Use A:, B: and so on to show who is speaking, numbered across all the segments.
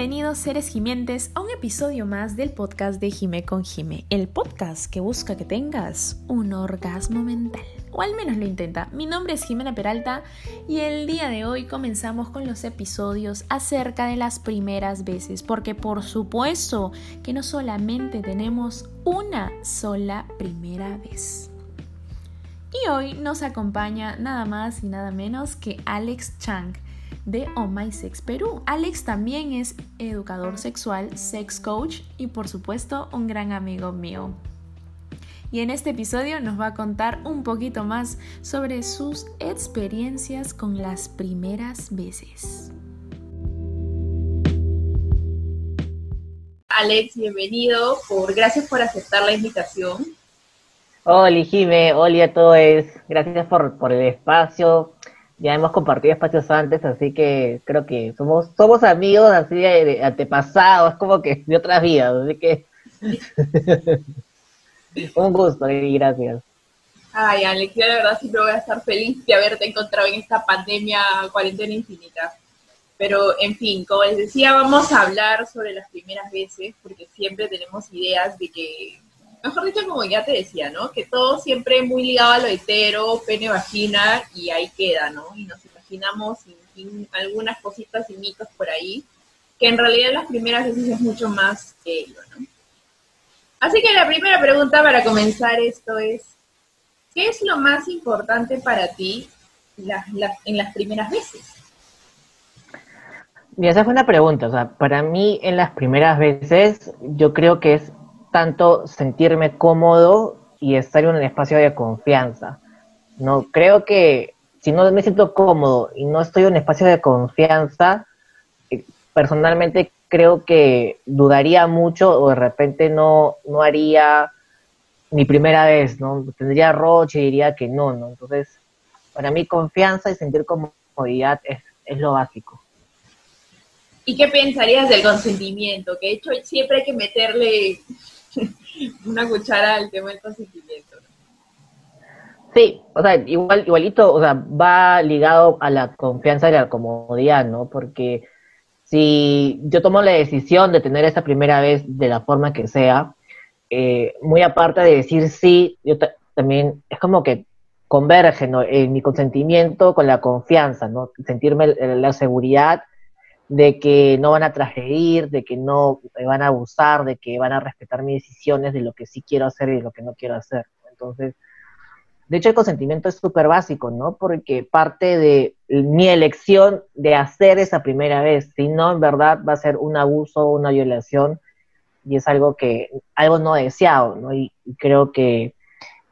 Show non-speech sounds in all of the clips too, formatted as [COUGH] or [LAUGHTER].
A: Bienvenidos seres gimientes a un episodio más del podcast de Jime con Jime, el podcast que busca que tengas un orgasmo mental, o al menos lo intenta. Mi nombre es Jimena Peralta y el día de hoy comenzamos con los episodios acerca de las primeras veces, porque por supuesto que no solamente tenemos una sola primera vez. Y hoy nos acompaña nada más y nada menos que Alex Chang de Oh My Sex Perú. Alex también es educador sexual, sex coach y por supuesto un gran amigo mío. Y en este episodio nos va a contar un poquito más sobre sus experiencias con las primeras veces.
B: Alex, bienvenido. Por, gracias por aceptar la invitación.
C: Hola, Jime. Hola a todos. Gracias por, por el espacio ya hemos compartido espacios antes, así que creo que somos somos amigos así de, antepasados, como que de otras vidas, así que [LAUGHS] un gusto y gracias.
B: Ay, Alex, yo de verdad siempre voy a estar feliz de haberte encontrado en esta pandemia, cuarentena infinita. Pero, en fin, como les decía, vamos a hablar sobre las primeras veces, porque siempre tenemos ideas de que mejor dicho, como ya te decía, ¿no? Que todo siempre muy ligado a lo hetero, pene, vagina, y ahí queda, ¿no? Y nos imaginamos algunas cositas y mitos por ahí, que en realidad las primeras veces es mucho más que ello, ¿no? Así que la primera pregunta para comenzar esto es, ¿qué es lo más importante para ti en las primeras veces?
C: Mira, esa fue una pregunta. O sea, para mí en las primeras veces yo creo que es tanto sentirme cómodo y estar en un espacio de confianza. No creo que si no me siento cómodo y no estoy en un espacio de confianza, eh, personalmente creo que dudaría mucho o de repente no, no haría mi primera vez, ¿no? Tendría roche y diría que no, ¿no? Entonces, para mí confianza y sentir comodidad es, es lo básico.
B: ¿Y qué pensarías del consentimiento? Que de hecho siempre hay que meterle [LAUGHS] una cuchara al tema del consentimiento.
C: Sí, o sea, igual, igualito, o sea, va ligado a la confianza y la comodidad, ¿no? Porque si yo tomo la decisión de tener esa primera vez de la forma que sea, eh, muy aparte de decir sí, yo también es como que converge en mi consentimiento con la confianza, ¿no? Sentirme la seguridad de que no van a transgredir, de que no me van a abusar, de que van a respetar mis decisiones de lo que sí quiero hacer y de lo que no quiero hacer. Entonces, de hecho el consentimiento es súper básico, ¿no? Porque parte de mi elección de hacer esa primera vez, si no, en verdad va a ser un abuso, una violación, y es algo que, algo no deseado, ¿no? Y, creo que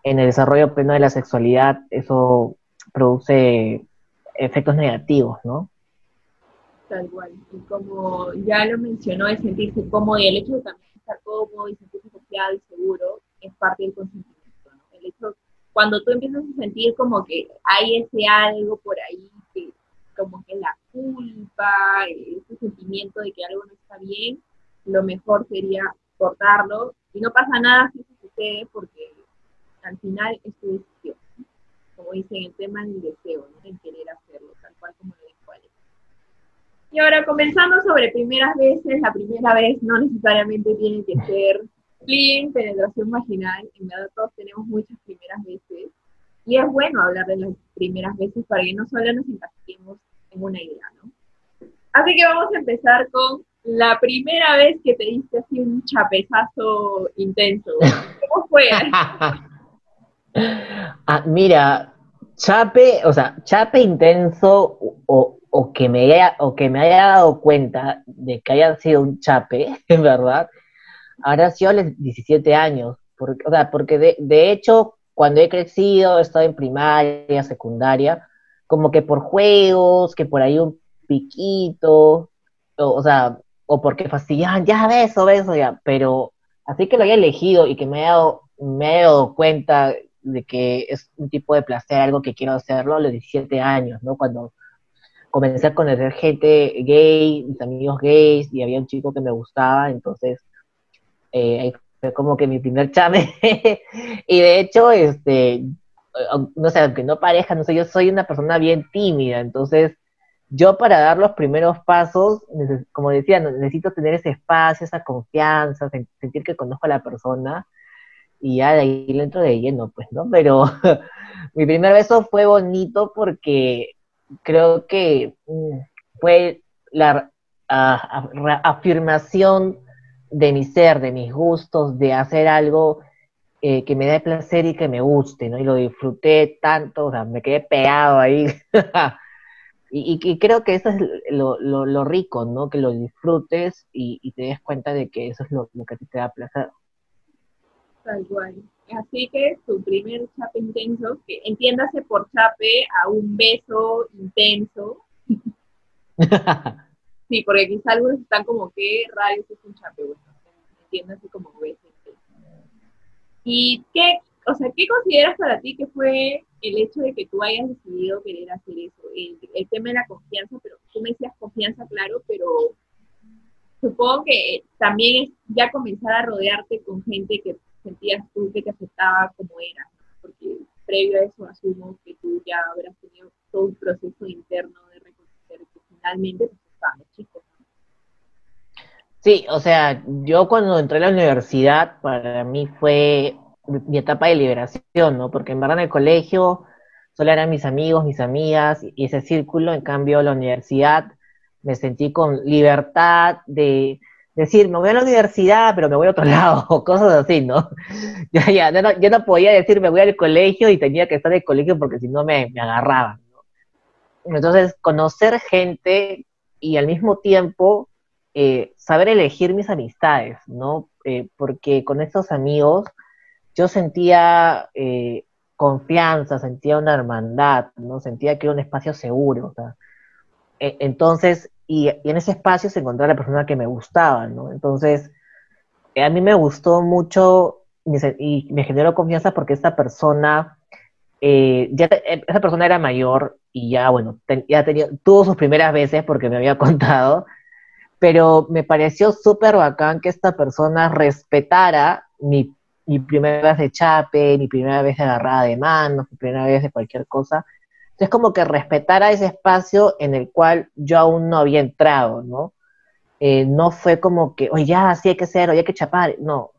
C: en el desarrollo pleno de la sexualidad eso produce efectos negativos, ¿no?
B: Tal cual. Y como ya lo mencionó, el sentirse cómodo y el hecho de también estar cómodo y sentirse confiado y seguro es parte del consentimiento. ¿no? El hecho, cuando tú empiezas a sentir como que hay ese algo por ahí, que como que la culpa, ese sentimiento de que algo no está bien, lo mejor sería cortarlo. Y no pasa nada si eso sucede porque al final es tu decisión. Como dicen, el tema del deseo, ¿no? el querer hacerlo, tal cual como lo y ahora, comenzando sobre primeras veces, la primera vez no necesariamente tiene que ser clean, penetración vaginal, en verdad todos tenemos muchas primeras veces, y es bueno hablar de las primeras veces para que no solo nos encasquemos en una idea, ¿no? Así que vamos a empezar con la primera vez que te diste así un chapezazo intenso. ¿Cómo fue? [LAUGHS]
C: ah, mira, chape, o sea, chape intenso o, o que me haya, o que me haya dado cuenta de que haya sido un chape, [LAUGHS] en verdad, habrá sido a los 17 años. Porque, o sea, porque de, de hecho, cuando he crecido, he estado en primaria, secundaria, como que por juegos, que por ahí un piquito, o, sea, o porque fastidiaban, ya beso, beso, ya, pero así que lo haya elegido y que me haya dado, me dado cuenta de que es un tipo de placer, algo que quiero hacerlo a los 17 años, ¿no? Cuando comencé a conocer gente gay, mis amigos gays, y había un chico que me gustaba, entonces eh, fue como que mi primer chame. [LAUGHS] y de hecho, este, no sé, aunque no pareja, no sé, yo soy una persona bien tímida, entonces yo para dar los primeros pasos, como decía, necesito tener ese espacio, esa confianza, sentir que conozco a la persona y ya de ahí le entro de lleno, pues, ¿no? Pero [LAUGHS] mi primer beso fue bonito porque creo que mm, fue la afirmación de mi ser, de mis gustos, de hacer algo eh, que me dé placer y que me guste, ¿no? Y lo disfruté tanto, o sea, me quedé pegado ahí. [LAUGHS] y, creo que eso es lo, rico, ¿no? Que lo disfrutes y, te des cuenta de que eso es lo, que te da placer.
B: Tal cual. Así que tu primer chape intenso, que entiéndase por chape a un beso intenso. [LAUGHS] sí, porque quizá algunos están como, ¿qué rayos es un chape? Bueno, entiéndase como beso intenso. ¿Y qué, o sea, qué consideras para ti que fue el hecho de que tú hayas decidido querer hacer eso? El, el tema de la confianza, pero tú me decías confianza, claro, pero supongo que también es ya comenzar a rodearte con gente que sentías tú que te aceptaba como era, porque previo a eso asumo que tú ya habrás tenido todo un proceso interno de reconocer que finalmente pues, estaban chicos.
C: Sí, o sea, yo cuando entré a la universidad, para mí fue mi etapa de liberación, ¿no? Porque en verdad en el colegio solo eran mis amigos, mis amigas y ese círculo, en cambio la universidad me sentí con libertad de decir, me voy a la universidad, pero me voy a otro [LAUGHS] lado, o cosas así, ¿no? [LAUGHS] Ya, ya, yo no, yo no podía decir, me voy al colegio y tenía que estar en el colegio porque si no me, me agarraban, ¿no? Entonces, conocer gente y al mismo tiempo eh, saber elegir mis amistades, ¿no? Eh, porque con estos amigos yo sentía eh, confianza, sentía una hermandad, ¿no? Sentía que era un espacio seguro, o sea, e, entonces y, en ese espacio se encontraba la persona que me gustaba, ¿no? Entonces, eh, a mí me gustó mucho y me generó confianza porque esta persona, eh, ya eh, esa persona era mayor y ya, bueno, ya tenía, tuvo sus primeras veces porque me había [LAUGHS] contado, pero me pareció súper bacán que esta persona respetara mi, mi primera vez de chape, mi primera vez de agarrada de manos, mi primera vez de cualquier cosa, entonces, como que respetara ese espacio en el cual yo aún no había entrado, ¿no? Eh, no fue como que, oye, ya, así hay que ser, oye, hay que chapar. No,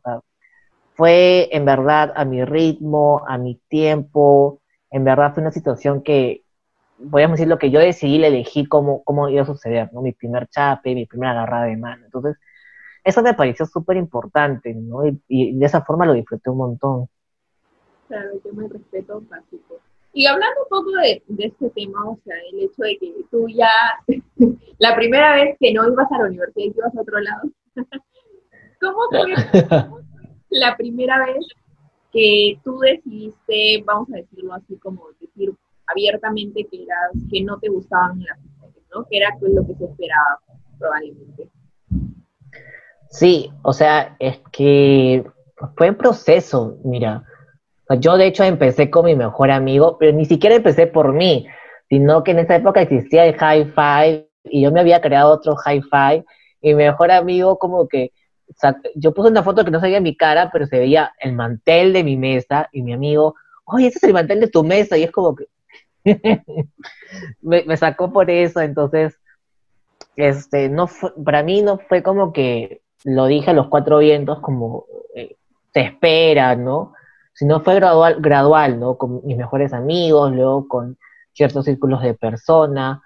C: fue en verdad a mi ritmo, a mi tiempo. En verdad fue una situación que, podríamos decir, lo que yo decidí, le elegí cómo, cómo iba a suceder, ¿no? Mi primer chape, mi primera agarrada de mano. Entonces, eso me pareció súper importante, ¿no? Y, de esa forma lo disfruté un montón.
B: Claro, el tema respeto básico. Y hablando un poco de, este tema, o sea, el hecho de que tú ya, [LAUGHS] la primera vez que no ibas a la universidad y ibas a otro lado, [LAUGHS] [LAUGHS] ¿cómo fue la primera vez que tú decidiste, vamos a decirlo así, como decir abiertamente que, eras, que no te gustaban las mujeres, ¿no? Que era lo que se esperaba, probablemente.
C: Sí, o sea, es que fue un proceso, mira, yo de hecho empecé con mi mejor amigo, pero ni siquiera empecé por mí, sino que en esa época existía el high five y yo me había creado otro high five y mi mejor amigo como que yo puse una foto que no se veía mi cara, pero se veía el mantel de mi mesa y mi amigo, oye, ese es el mantel de tu mesa y es como que [LAUGHS] me, sacó por eso, entonces, este, no para mí no fue como que lo dije a los cuatro vientos como eh, se espera, ¿no? Sino fue gradual, gradual, ¿no? Con mis mejores amigos, luego con ciertos círculos de persona.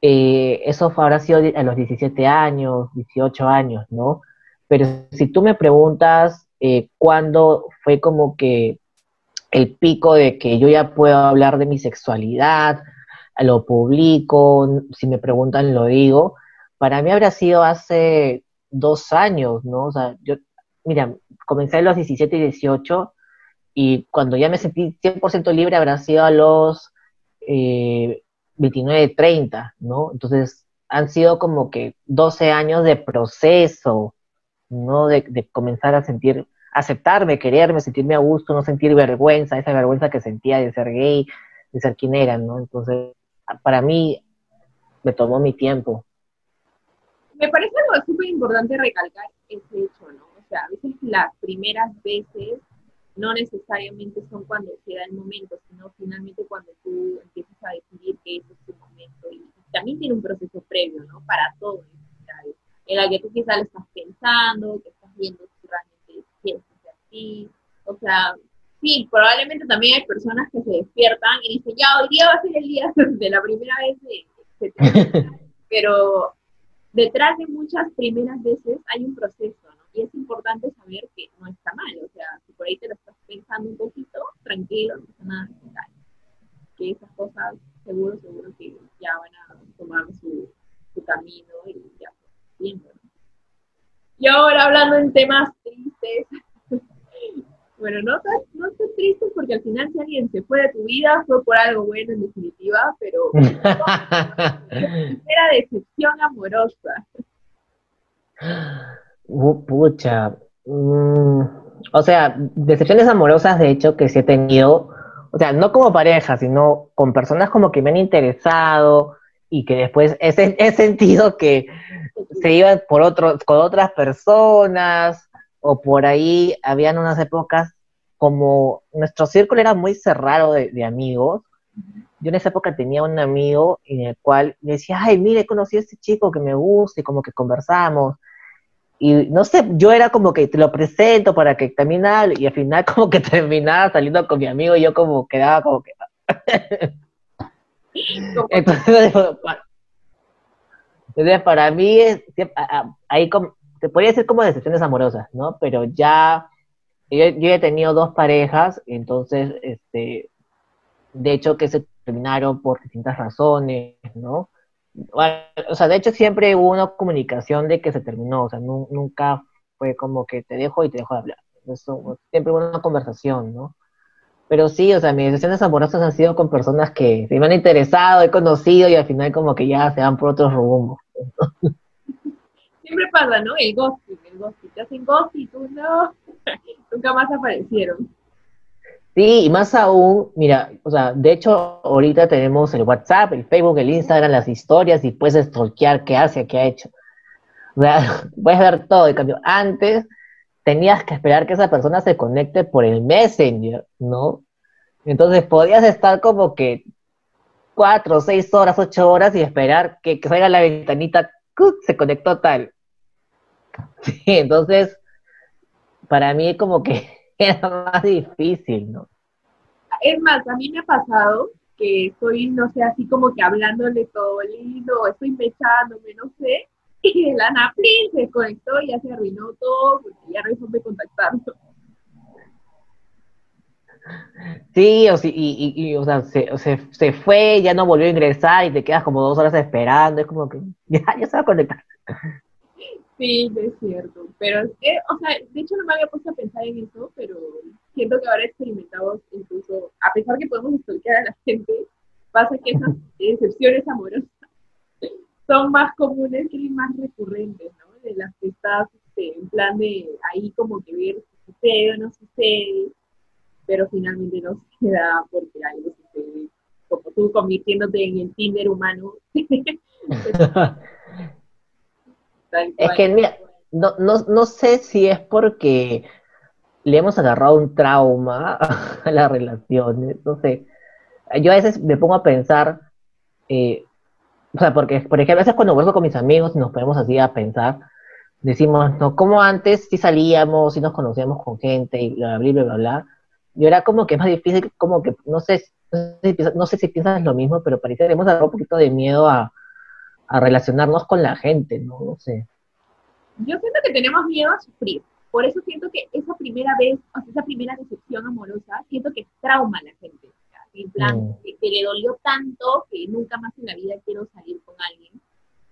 C: Eh, eso habrá sido a los 17 años, 18 años, ¿no? Pero si tú me preguntas eh, cuándo fue como que el pico de que yo ya puedo hablar de mi sexualidad, lo publico, si me preguntan lo digo, para mí habrá sido hace dos años, ¿no? O sea, yo, mira, comencé a los 17 y 18 y cuando ya me sentí 100% libre habrá sido a los eh, 29, 30, ¿no? Entonces han sido como que 12 años de proceso, ¿no? De, de, comenzar a sentir, aceptarme, quererme, sentirme a gusto, no sentir vergüenza, esa vergüenza que sentía de ser gay, de ser quien era, ¿no? Entonces, para mí me tomó mi tiempo.
B: Me parece algo súper importante recalcar ese hecho, ¿no? O sea, a veces las primeras veces no necesariamente son cuando queda el momento, sino finalmente cuando tú empiezas a decidir que ese es tu momento. Y también tiene un proceso previo, ¿no? Para todo, en la que tú quizás lo estás pensando, que estás viendo si realmente quieres ser así, o sea, sí, probablemente también hay personas que se despiertan y dicen, ya, hoy día va a ser el día [LAUGHS] de la primera vez de, [LAUGHS] pero detrás de muchas primeras veces hay un proceso, ¿no? Y es importante saber que no está mal, o sea, si por ahí te lo pensando un poquito, tranquilo, no pasa nada, que esas cosas seguro, seguro que ya van a tomar su, su camino y ya, bien, Y ahora hablando en temas tristes, [LAUGHS] bueno, no tan, no triste porque al final si alguien se fue de tu vida fue por algo bueno en definitiva, pero [LAUGHS] era decepción amorosa.
C: Pucha. Mm, o sea, decepciones amorosas de hecho que sí he tenido, o sea, no como pareja, sino con personas como que me han interesado y que después he, he sentido que se iban por otros, con otras personas o por ahí habían unas épocas como nuestro círculo era muy cerrado de, amigos, yo en esa época tenía un amigo en el cual me decía, ay, mire, conocí a este chico que me gusta y como que conversamos. Y no sé, yo era como que te lo presento para que hable, y al final [LAUGHS] como que terminaba saliendo con mi amigo y yo como quedaba como que... [LAUGHS] [LAUGHS] entonces, entonces, para mí, ahí como, se podría decir como decepciones amorosas, ¿no? Pero ya, yo, he tenido dos parejas, entonces, este, de hecho que se terminaron por distintas razones, ¿no? O sea, de hecho siempre hubo una comunicación de que se terminó, o sea, nunca fue como que te dejo y te dejo de hablar. Eso, siempre hubo una conversación, ¿no? Pero sí, o sea, mis decisiones amorosas han sido con personas que se me han interesado, he conocido y al final como que ya se van por otros rumbos.
B: Siempre pasa, ¿no? El ghosting, el ghosting. Te hacen ghosting y tú no, [LAUGHS] nunca más aparecieron.
C: Sí, y más aún, mira, o sea, de hecho, ahorita tenemos el WhatsApp, el Facebook, el Instagram, las historias y puedes stalkear qué hace, qué ha hecho. O sea, [LAUGHS] puedes ver todo. En cambio, antes tenías que esperar que esa persona se conecte por el Messenger, ¿no? Entonces podías estar como que cuatro, seis horas, ocho horas y esperar que, salga la ventanita, se conectó tal. [LAUGHS] Sí, entonces, para mí como que [LAUGHS] era más difícil, ¿no?
B: Es más, a mí me ha pasado que estoy, no sé, así como que hablándole todo lindo, estoy mechándome, no sé, [LAUGHS] y el Anaplin se conectó y ya se arruinó todo porque ya no de contactarlo.
C: Sí, o, sí, y, y, o sea, se, se, fue, ya no volvió a ingresar y te quedas como dos horas esperando, es como que [LAUGHS] ya, ya se va a conectar.
B: Sí, es cierto, pero es que, o sea, de hecho no me había puesto a pensar en eso, pero siento que ahora experimentamos incluso, a pesar que podemos stalkear a la gente, pasa que esas excepciones amorosas [LAUGHS] son más comunes y más recurrentes, ¿no? De las que estás este, en plan de ahí como que ver si sucede o no sucede, pero finalmente no [LAUGHS] se da porque algo sucede, como tú convirtiéndote en el Tinder humano. [LAUGHS]
C: es que, mira, no, no, no sé si es porque le hemos agarrado un trauma [LAUGHS] a las relaciones, no sé. Yo a veces me pongo a pensar, eh, o sea, porque, por ejemplo, a veces cuando vuelvo con mis amigos y nos ponemos así a pensar, decimos, no, como antes sí salíamos, sí nos conocíamos con gente y bla, bla, bla, bla, bla. Y ahora como que es más difícil, como que, no sé, no sé si piensas lo mismo, pero parece que hemos agarrado un poquito de miedo a, a relacionarnos con la gente, ¿no? No sé.
B: Yo siento que tenemos miedo a sufrir. Por eso siento que esa primera vez, o sea, esa primera decepción amorosa, siento que trauma a la gente. En plan, mm. que, le dolió tanto que nunca más en la vida quiero salir con alguien.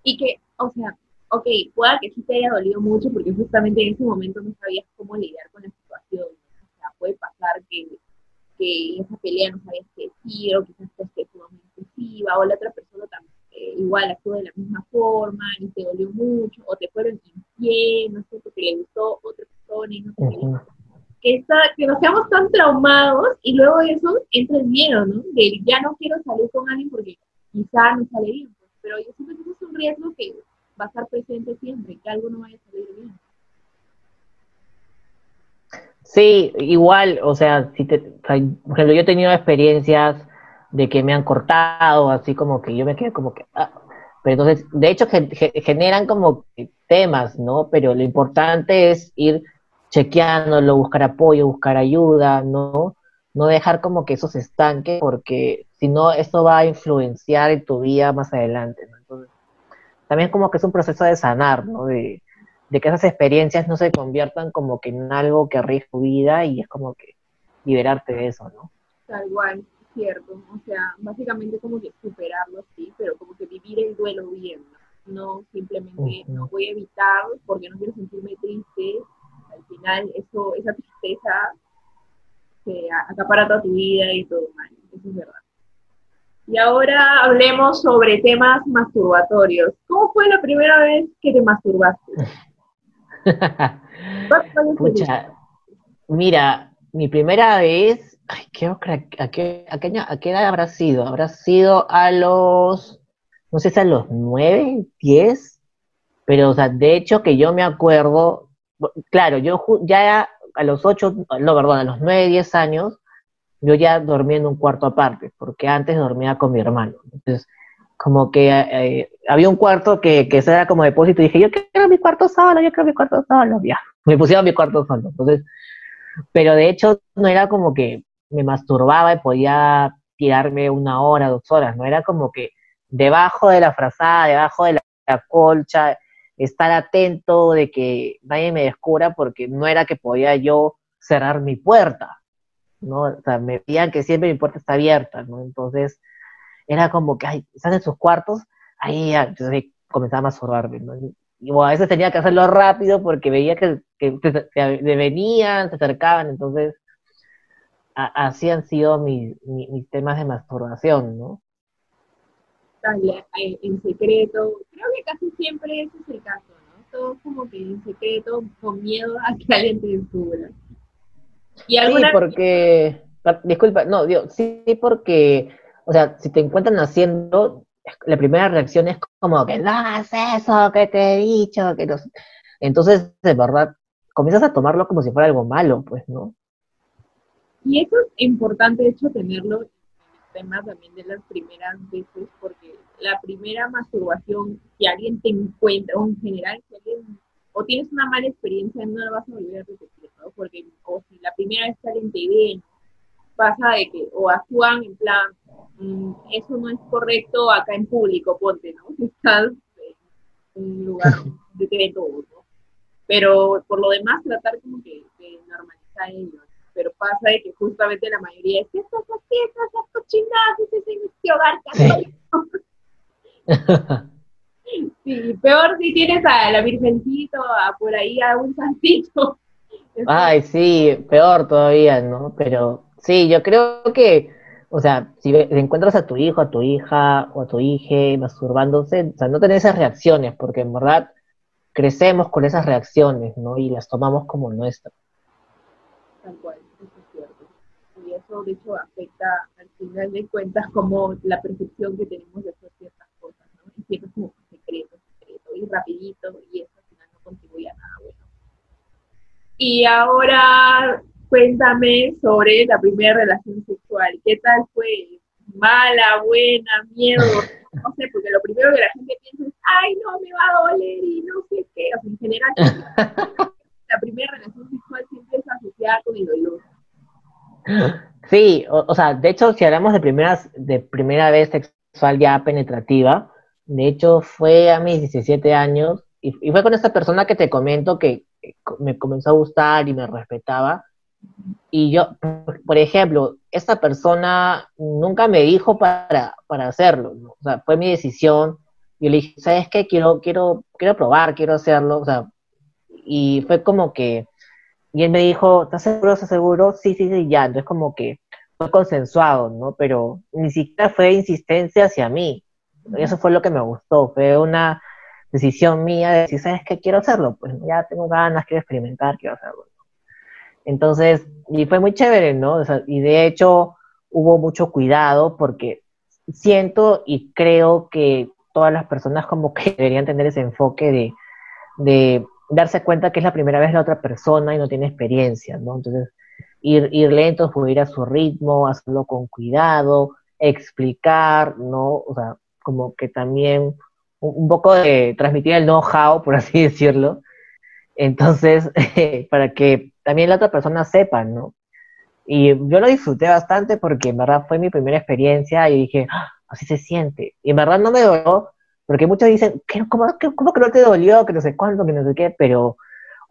B: Y que, o sea, ok, pueda que sí te haya dolido mucho porque justamente en ese momento no sabías cómo lidiar con la situación. O sea, puede pasar que, que esa pelea no sabías qué decir, o quizás estés sumamente impulsiva, o la otra persona igual actuó de la misma forma y te dolió mucho, o te fueron infiel, no sé, porque le gustó otra persona y no sé Que, está, que nos seamos tan traumados y luego de eso entra el miedo, ¿no? De ya no quiero salir con alguien porque quizá no sale bien, pues, pero yo siento que eso es un riesgo que va a estar presente siempre, que algo no vaya a salir bien.
C: Sí, igual, o sea, si te, por ejemplo, yo he tenido experiencias de que me han cortado, así como que yo me quedé como que, ah, Pero entonces, de hecho, generan como temas, ¿no? Pero lo importante es ir chequeándolo, buscar apoyo, buscar ayuda, ¿no? No dejar como que eso se estanque, porque si no, eso va a influenciar en tu vida más adelante, ¿no? Entonces, también como que es un proceso de sanar, ¿no? De, de que esas experiencias no se conviertan como que en algo que arriesga tu vida y es como que liberarte de eso, ¿no?
B: Tal cual, cierto. O sea, básicamente como que superarlo, sí, pero como que vivir el duelo bien, ¿no? simplemente no voy a evitar porque no quiero sentirme triste. Al final, eso, esa tristeza se acapara toda tu vida y todo mal. Eso es verdad. Y ahora hablemos sobre temas masturbatorios. ¿Cómo fue la primera vez que te masturbaste? [LAUGHS]
C: mira, mi primera vez, ay, creo que a, qué, a, qué, edad habrá sido? Habrá sido a los, no sé si a los nueve, diez, pero o sea, de hecho que yo me acuerdo, claro, yo ya a los ocho, no, perdón, a los nueve, diez años, yo ya dormía en un cuarto aparte, porque antes dormía con mi hermano. Entonces, como que eh, había un cuarto que, que era como depósito y dije, yo quiero mi cuarto solo, yo quiero mi cuarto solo, ya, [LAUGHS] me pusieron mi cuarto solo. Entonces, pero de hecho no era como que me masturbaba y podía tirarme una hora, dos horas, no era como que debajo de la frazada, debajo de la, colcha, estar atento de que nadie me descubra porque no era que podía yo cerrar mi puerta, ¿no? O sea, me decían que siempre mi puerta está abierta, ¿no? Entonces, era como que, ay, están en sus cuartos, ahí ya, comenzaba a masturbarme, ¿no? Y a veces tenía que hacerlo rápido porque veía que, que, venían, se acercaban, entonces así han sido mis, mis, temas de masturbación, ¿no?
B: En secreto, creo que casi siempre ese es el caso, ¿no? Todo como que en secreto, con miedo a que alguien te descubra.
C: ¿Y sí, porque, disculpa, no, digo, sí, porque o sea, si te encuentran haciendo, la primera reacción es como que no hagas eso, que te he dicho, que no. Entonces, de verdad, comienzas a tomarlo como si fuera algo malo, pues, ¿no?
B: Y eso es importante, de hecho, tenerlo en el tema también de las primeras veces, porque la primera masturbación, si alguien te encuentra, o en general, si alguien, o tienes una mala experiencia, no la vas a volver a repetir, ¿no? Porque, o si la primera vez que alguien te ve, pasa de que, o actúan en plan, Mm, eso no es correcto acá en público, ponte, ¿no? Si [LAUGHS] estás en un lugar [LAUGHS] de te ve todo, ¿no? Pero por lo demás, tratar como que de normalizar ello. Pero pasa de que justamente la mayoría es que estas fiestas, estas cochinadas, es en este hogar sí. [LAUGHS] sí, peor si tienes a la Virgencito, a por ahí a un santito. [LAUGHS]
C: Ay, sí, peor todavía, ¿no? Pero sí, yo creo que o sea, si encuentras a tu hijo, a tu hija o a tu hija masturbándose, o sea, no tener esas reacciones, porque en verdad crecemos con esas reacciones, ¿no? Y las tomamos como nuestras.
B: Tal cual. De hecho, afecta al final de cuentas como la percepción que tenemos de ciertas cosas, ¿no? Y siempre es como secreto, secreto, y rapidito, y eso al final no contribuye a nada bueno. Y ahora cuéntame sobre la primera relación sexual. ¿Qué tal fue? ¿Mala, buena, miedo? No sé, porque lo primero que la gente piensa es, ay, no, me va a doler y no sé qué. O sea, en general, [LAUGHS] la primera relación sexual siempre es asociada con el dolor. [LAUGHS]
C: Sí, o, sea, de hecho, si hablamos de, primeras, de primera vez sexual ya penetrativa, de hecho fue a mis 17 años y, y fue con esta persona que te comento que me comenzó a gustar y me respetaba y yo, por ejemplo, esta persona nunca me dijo para, para hacerlo, o sea, fue mi decisión. Yo le dije, ¿sabes qué? Quiero, quiero, quiero probar, quiero hacerlo, o sea, y fue como que, y él me dijo, ¿estás seguro, estás seguro? Sí, sí, sí, ya, entonces como que fue consensuado, ¿no? Pero ni siquiera fue insistencia hacia mí, y eso fue lo que me gustó, fue una decisión mía de decir, ¿sabes qué? Quiero hacerlo, pues ya tengo ganas, quiero experimentar, quiero hacerlo. Entonces, y fue muy chévere, ¿no? y de hecho hubo mucho cuidado porque siento y creo que todas las personas como que [LAUGHS] deberían tener ese enfoque de, de darse cuenta que es la primera vez la otra persona y no tiene experiencia, ¿no? Entonces, ir, ir lento, ir a su ritmo, hacerlo con cuidado, explicar, ¿no? O sea, como que también un poco de transmitir el know-how, por así [LAUGHS] decirlo. Entonces, [LAUGHS] para que también la otra persona sepa, ¿no? Y yo lo disfruté bastante porque en verdad fue mi primera experiencia y dije, ¡Ah! así se siente. Y en verdad no me dolió, porque muchos dicen, ¿cómo, ¿cómo, que no te dolió? Que no sé cuánto, que no sé qué, pero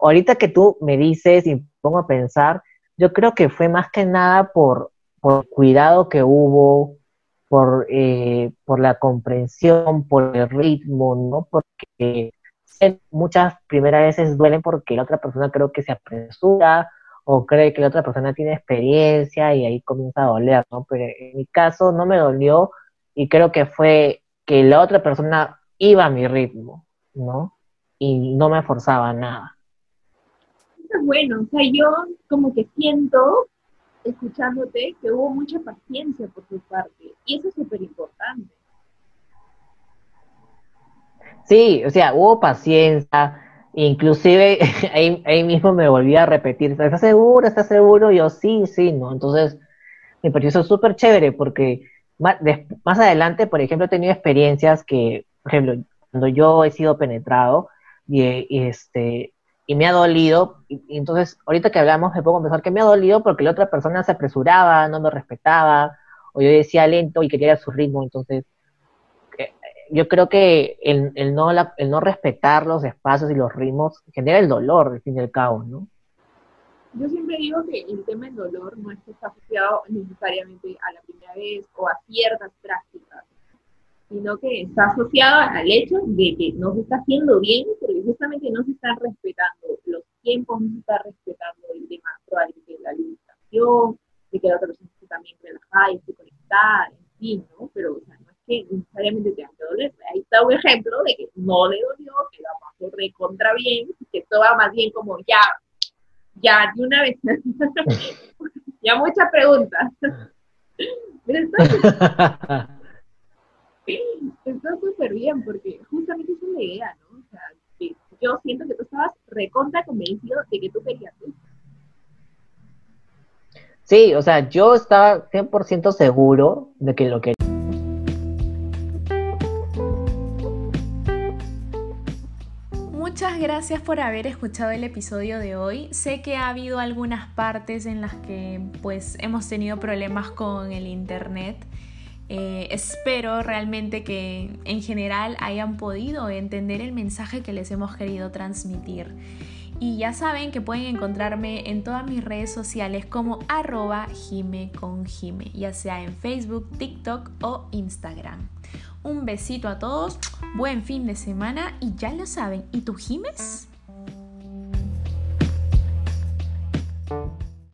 C: ahorita que tú me dices y pongo a pensar, yo creo que fue más que nada por, por cuidado que hubo, por, eh, por la comprensión, por el ritmo, ¿no? Porque muchas primeras veces duelen porque la otra persona creo que se apresura o cree que la otra persona tiene experiencia y ahí comienza a doler, ¿no? Pero en mi caso no me dolió y creo que fue que la otra persona iba a mi ritmo, ¿no? Y no me forzaba nada.
B: Eso es bueno, o sea, yo como que siento, escuchándote, que hubo mucha paciencia por tu parte y eso es súper importante.
C: Sí, o sea, hubo paciencia, inclusive [LAUGHS] ahí, ahí mismo me volví a repetir, ¿estás seguro? ¿Estás seguro? yo sí, sí, ¿no? Entonces, me pareció súper chévere porque más, más adelante, por ejemplo, he tenido experiencias que, por ejemplo, cuando yo he sido penetrado y, este y me ha dolido, y, entonces ahorita que hablamos me puedo pensar que me ha dolido porque la otra persona se apresuraba, no me respetaba, o yo decía lento y quería su ritmo, entonces yo creo que el, el no, el no respetar los espacios y los ritmos genera el dolor, al fin y al cabo, ¿no?
B: Yo siempre digo que el tema del dolor no es que está asociado necesariamente a la primera vez o a ciertas prácticas, sino que está asociado al hecho de que no se está haciendo bien porque justamente no se están respetando los tiempos, no se está respetando el tema probablemente de la alimentación, de que la otra persona esté también relajada y esté conectada, en fin, ¿no? Pero o sea, que necesariamente tenga que doler. Ahí está un ejemplo de que no le dolió, que la pasó recontra bien, que esto va más bien como ya, ya, de una vez. [LAUGHS] ya muchas preguntas. [LAUGHS] está súper bien, porque justamente esa es la idea, ¿no? O sea, que yo siento que tú estabas recontra convencido de que tú querías eso.
C: Sí, o sea, yo estaba 100% seguro de que lo que
A: gracias por haber escuchado el episodio de hoy. Sé que ha habido algunas partes en las que pues hemos tenido problemas con el internet. Eh, espero realmente que en general hayan podido entender el mensaje que les hemos querido transmitir. Y ya saben que pueden encontrarme en todas mis redes sociales como arroba con ya sea en Facebook, TikTok o Instagram. Un besito a todos, buen fin de semana y ya lo saben, ¿y tú gimes?